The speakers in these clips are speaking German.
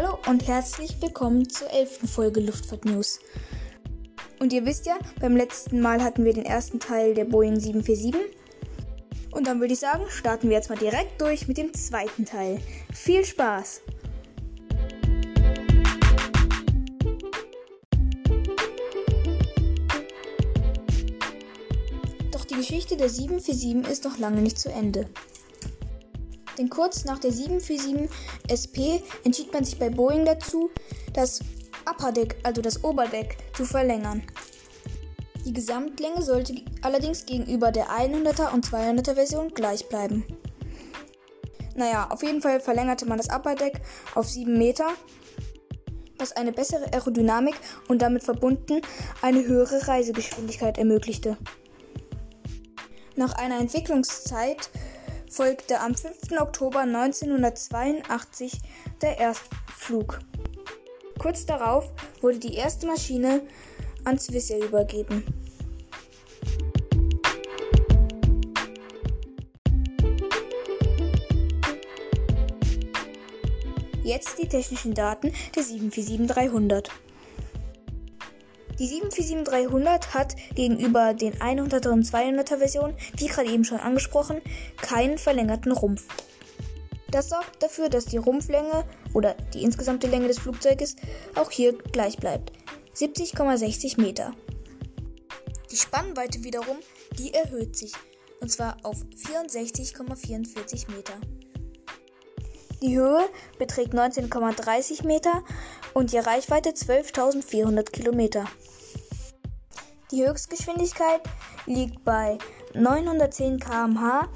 Hallo und herzlich willkommen zur elften Folge Luftfahrt News. Und ihr wisst ja, beim letzten Mal hatten wir den ersten Teil der Boeing 747. Und dann würde ich sagen, starten wir jetzt mal direkt durch mit dem zweiten Teil. Viel Spaß! Doch die Geschichte der 747 ist noch lange nicht zu Ende. Denn kurz nach der 747 SP entschied man sich bei Boeing dazu, das Upper Deck, also das Oberdeck, zu verlängern. Die Gesamtlänge sollte allerdings gegenüber der 100er und 200er Version gleich bleiben. Naja, auf jeden Fall verlängerte man das Upper Deck auf 7 Meter, was eine bessere Aerodynamik und damit verbunden eine höhere Reisegeschwindigkeit ermöglichte. Nach einer Entwicklungszeit folgte am 5. Oktober 1982 der Erstflug. Kurz darauf wurde die erste Maschine an Swissair übergeben. Jetzt die technischen Daten der 747-300. Die 747-300 hat gegenüber den 100er und 200er Versionen, wie gerade eben schon angesprochen, keinen verlängerten Rumpf. Das sorgt dafür, dass die Rumpflänge oder die insgesamte Länge des Flugzeuges auch hier gleich bleibt. 70,60 Meter. Die Spannweite wiederum, die erhöht sich und zwar auf 64,44 Meter. Die Höhe beträgt 19,30 Meter und die Reichweite 12.400 Kilometer. Die Höchstgeschwindigkeit liegt bei 910 km/h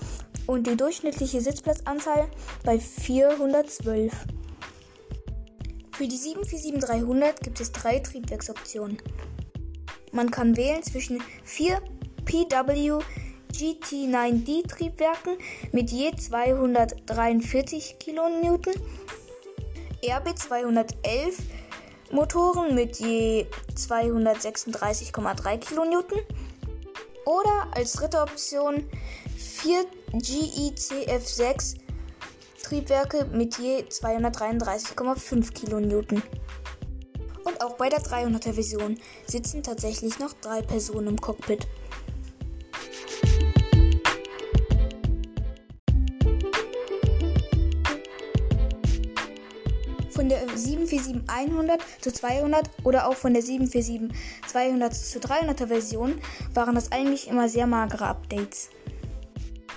und die durchschnittliche Sitzplatzanzahl bei 412. Für die 747-300 gibt es drei Triebwerksoptionen. Man kann wählen zwischen vier PW GT9D Triebwerken mit je 243 kN, RB 211 Motoren mit je 236,3 kN oder als dritte Option 4 GECF6 Triebwerke mit je 233,5 kN. Und auch bei der 300er Version sitzen tatsächlich noch drei Personen im Cockpit. Von der 747-100 zu 200 oder auch von der 747-200 zu 300er Version waren das eigentlich immer sehr magere Updates.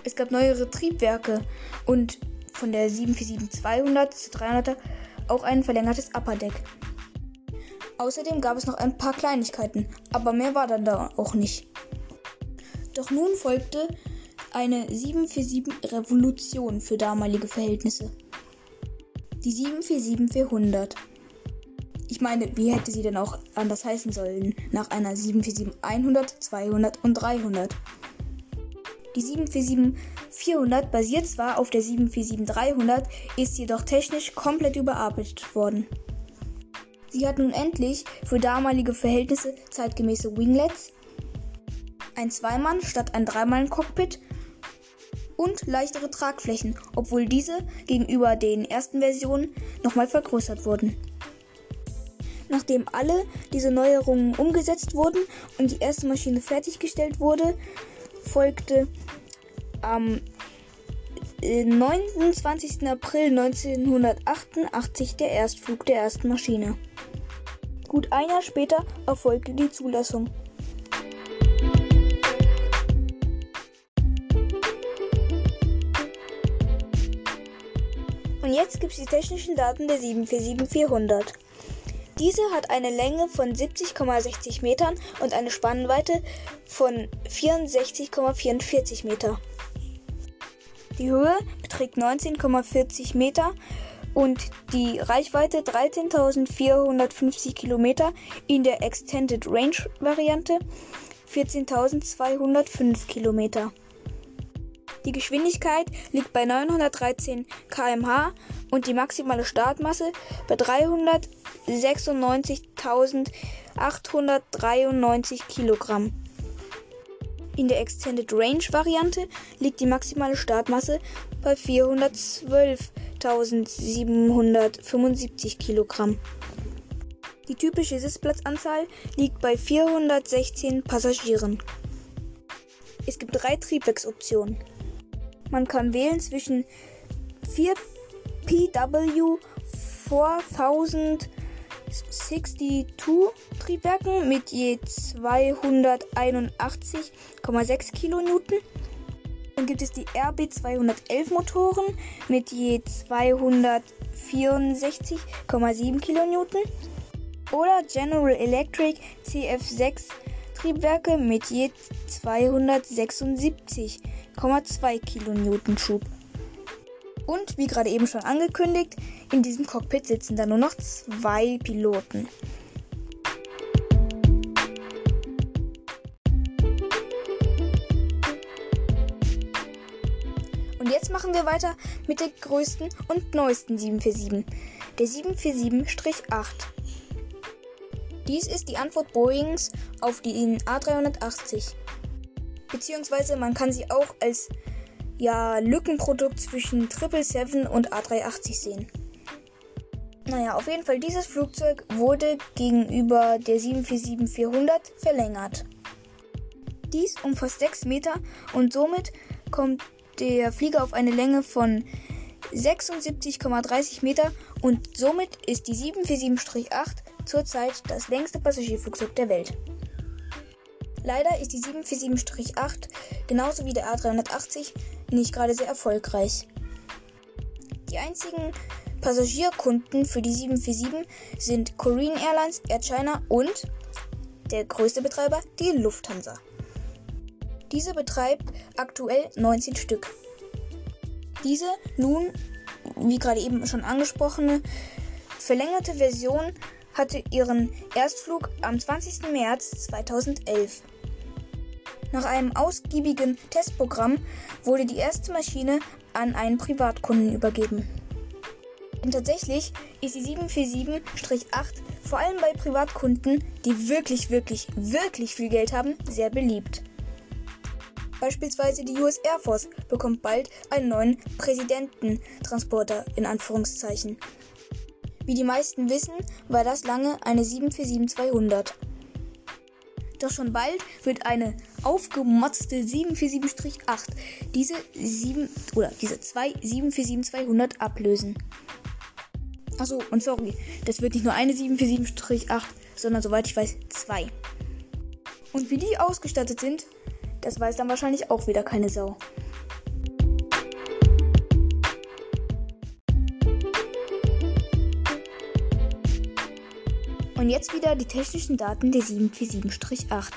Es gab neuere Triebwerke und von der 747-200 zu 300er auch ein verlängertes Upper Deck. Außerdem gab es noch ein paar Kleinigkeiten, aber mehr war dann da auch nicht. Doch nun folgte eine 747 Revolution für damalige Verhältnisse die 747-400. Ich meine, wie hätte sie denn auch anders heißen sollen nach einer 747-100, 200 und 300? Die 747-400 basiert zwar auf der 747-300, ist jedoch technisch komplett überarbeitet worden. Sie hat nun endlich für damalige Verhältnisse zeitgemäße Winglets, ein Zweimann statt ein Dreimann-Cockpit und leichtere Tragflächen, obwohl diese gegenüber den ersten Versionen nochmal vergrößert wurden. Nachdem alle diese Neuerungen umgesetzt wurden und die erste Maschine fertiggestellt wurde, folgte am 29. Äh, April 1988 der Erstflug der ersten Maschine. Gut ein Jahr später erfolgte die Zulassung. Jetzt gibt es die technischen Daten der 747-400. Diese hat eine Länge von 70,60 Metern und eine Spannweite von 64,44 Meter. Die Höhe beträgt 19,40 Meter und die Reichweite 13.450 Kilometer in der Extended Range Variante 14.205 Kilometer. Die Geschwindigkeit liegt bei 913 km/h und die maximale Startmasse bei 396.893 Kilogramm. In der Extended Range Variante liegt die maximale Startmasse bei 412.893 5775 Kilogramm. Die typische Sitzplatzanzahl liegt bei 416 Passagieren. Es gibt drei Triebwerksoptionen. Man kann wählen zwischen 4 PW 4062 Triebwerken mit je 281,6 Kilonewton. Dann gibt es die RB211 Motoren mit je 264,7 Kilonewton. Oder General Electric CF6 Triebwerke mit je 276,2 Kilonewton Schub. Und wie gerade eben schon angekündigt, in diesem Cockpit sitzen da nur noch zwei Piloten. Und jetzt machen wir weiter mit der größten und neuesten 747, der 747-8. Dies ist die Antwort Boeings auf die A380. Beziehungsweise man kann sie auch als ja, Lückenprodukt zwischen 777 und A380 sehen. Naja, auf jeden Fall, dieses Flugzeug wurde gegenüber der 747-400 verlängert. Dies umfasst 6 Meter und somit kommt der Flieger auf eine Länge von 76,30 Meter und somit ist die 747-8 zurzeit das längste Passagierflugzeug der Welt. Leider ist die 747-8 genauso wie der A380 nicht gerade sehr erfolgreich. Die einzigen Passagierkunden für die 747 sind Korean Airlines, Air China und der größte Betreiber, die Lufthansa. Diese betreibt aktuell 19 Stück. Diese nun, wie gerade eben schon angesprochene, verlängerte Version hatte ihren Erstflug am 20. März 2011. Nach einem ausgiebigen Testprogramm wurde die erste Maschine an einen Privatkunden übergeben. Und tatsächlich ist die 747-8 vor allem bei Privatkunden, die wirklich, wirklich, wirklich viel Geld haben, sehr beliebt. Beispielsweise die US Air Force bekommt bald einen neuen Präsidententransporter in Anführungszeichen. Wie die meisten wissen, war das lange eine 747-200. Doch schon bald wird eine aufgemotzte 747-8 diese 7 oder diese zwei 747-200 ablösen. Achso, und sorry, das wird nicht nur eine 747-8, sondern soweit ich weiß, zwei. Und wie die ausgestattet sind, das weiß dann wahrscheinlich auch wieder keine Sau. Und jetzt wieder die technischen Daten der 747-8.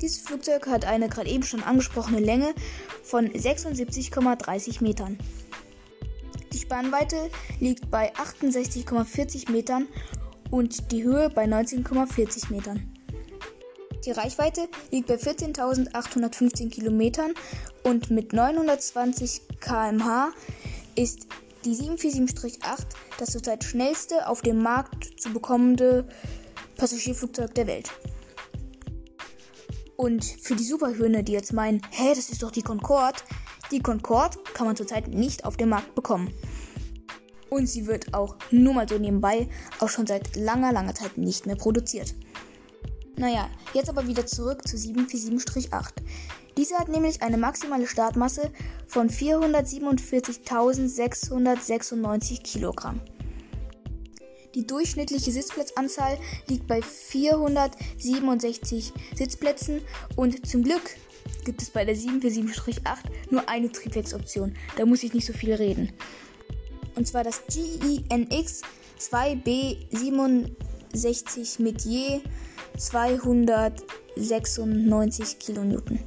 Dieses Flugzeug hat eine gerade eben schon angesprochene Länge von 76,30 Metern. Die Spannweite liegt bei 68,40 Metern und die Höhe bei 19,40 Metern. Die Reichweite liegt bei 14.815 Kilometern und mit 920 km/h ist die 747-8 das zurzeit schnellste auf dem Markt zu bekommende Passagierflugzeug der Welt. Und für die Superhöhne, die jetzt meinen, hä, das ist doch die Concorde, die Concorde kann man zurzeit nicht auf dem Markt bekommen. Und sie wird auch nur mal so nebenbei auch schon seit langer, langer Zeit nicht mehr produziert. Naja, jetzt aber wieder zurück zu 747-8. Diese hat nämlich eine maximale Startmasse von 447.696 Kilogramm. Die durchschnittliche Sitzplatzanzahl liegt bei 467 Sitzplätzen und zum Glück gibt es bei der 747-8 nur eine Triebwerksoption. Da muss ich nicht so viel reden. Und zwar das GENX 2B67 mit je 296 Kilonewton.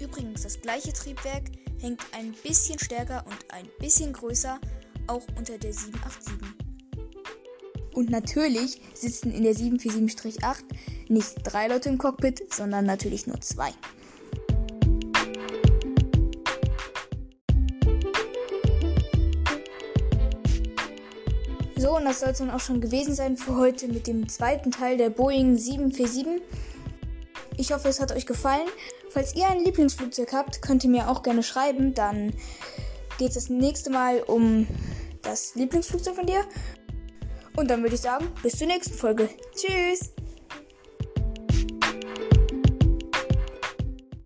Übrigens, das gleiche Triebwerk hängt ein bisschen stärker und ein bisschen größer auch unter der 787. Und natürlich sitzen in der 747-8 nicht drei Leute im Cockpit, sondern natürlich nur zwei. Das soll es dann auch schon gewesen sein für heute mit dem zweiten Teil der Boeing 747. Ich hoffe, es hat euch gefallen. Falls ihr ein Lieblingsflugzeug habt, könnt ihr mir auch gerne schreiben. Dann geht es das nächste Mal um das Lieblingsflugzeug von dir. Und dann würde ich sagen, bis zur nächsten Folge. Tschüss!